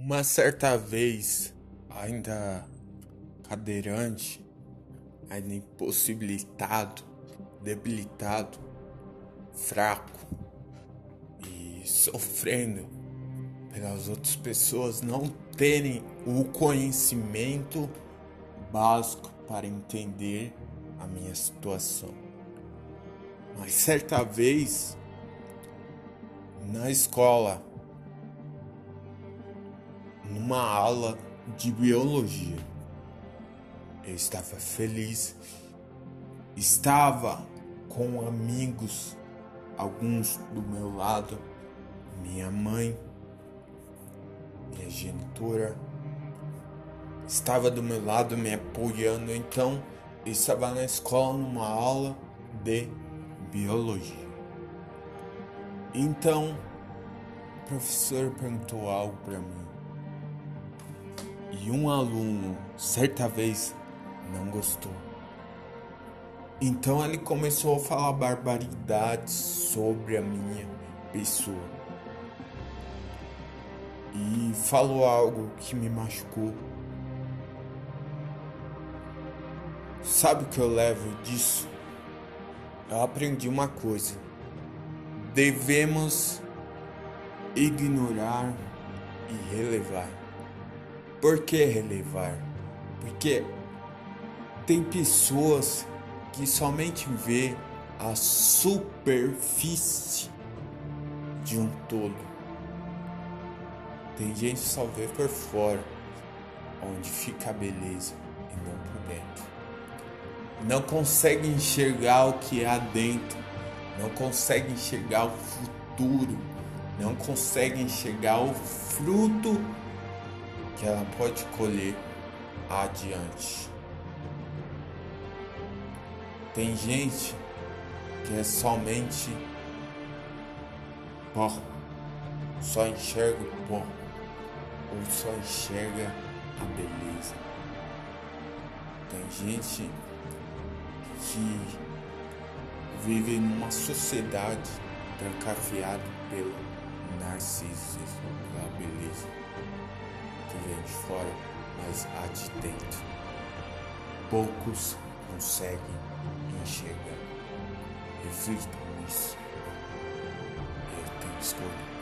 Uma certa vez, ainda cadeirante, ainda impossibilitado, debilitado, fraco e sofrendo pelas outras pessoas não terem o conhecimento básico para entender a minha situação. Mas certa vez, na escola, numa aula de biologia. Eu estava feliz, estava com amigos, alguns do meu lado, minha mãe, minha genitora, estava do meu lado me apoiando, então eu estava na escola numa aula de biologia. Então, o professor perguntou algo para mim. E um aluno, certa vez, não gostou. Então ele começou a falar barbaridades sobre a minha pessoa. E falou algo que me machucou. Sabe o que eu levo disso? Eu aprendi uma coisa. Devemos ignorar e relevar. Por que relevar? Porque tem pessoas que somente vê a superfície de um todo. Tem gente que só vê por fora, onde fica a beleza e não por dentro. Não consegue enxergar o que há dentro, não consegue enxergar o futuro, não consegue enxergar o fruto que ela pode colher adiante. Tem gente que é somente pó, só enxerga o pó, ou só enxerga a beleza. Tem gente que vive numa sociedade trancafiada pelo narcisismo, pela beleza que vem de fora, mas há de dentro. Poucos conseguem enxergar. Reflitam nisso. Eu tenho escolha.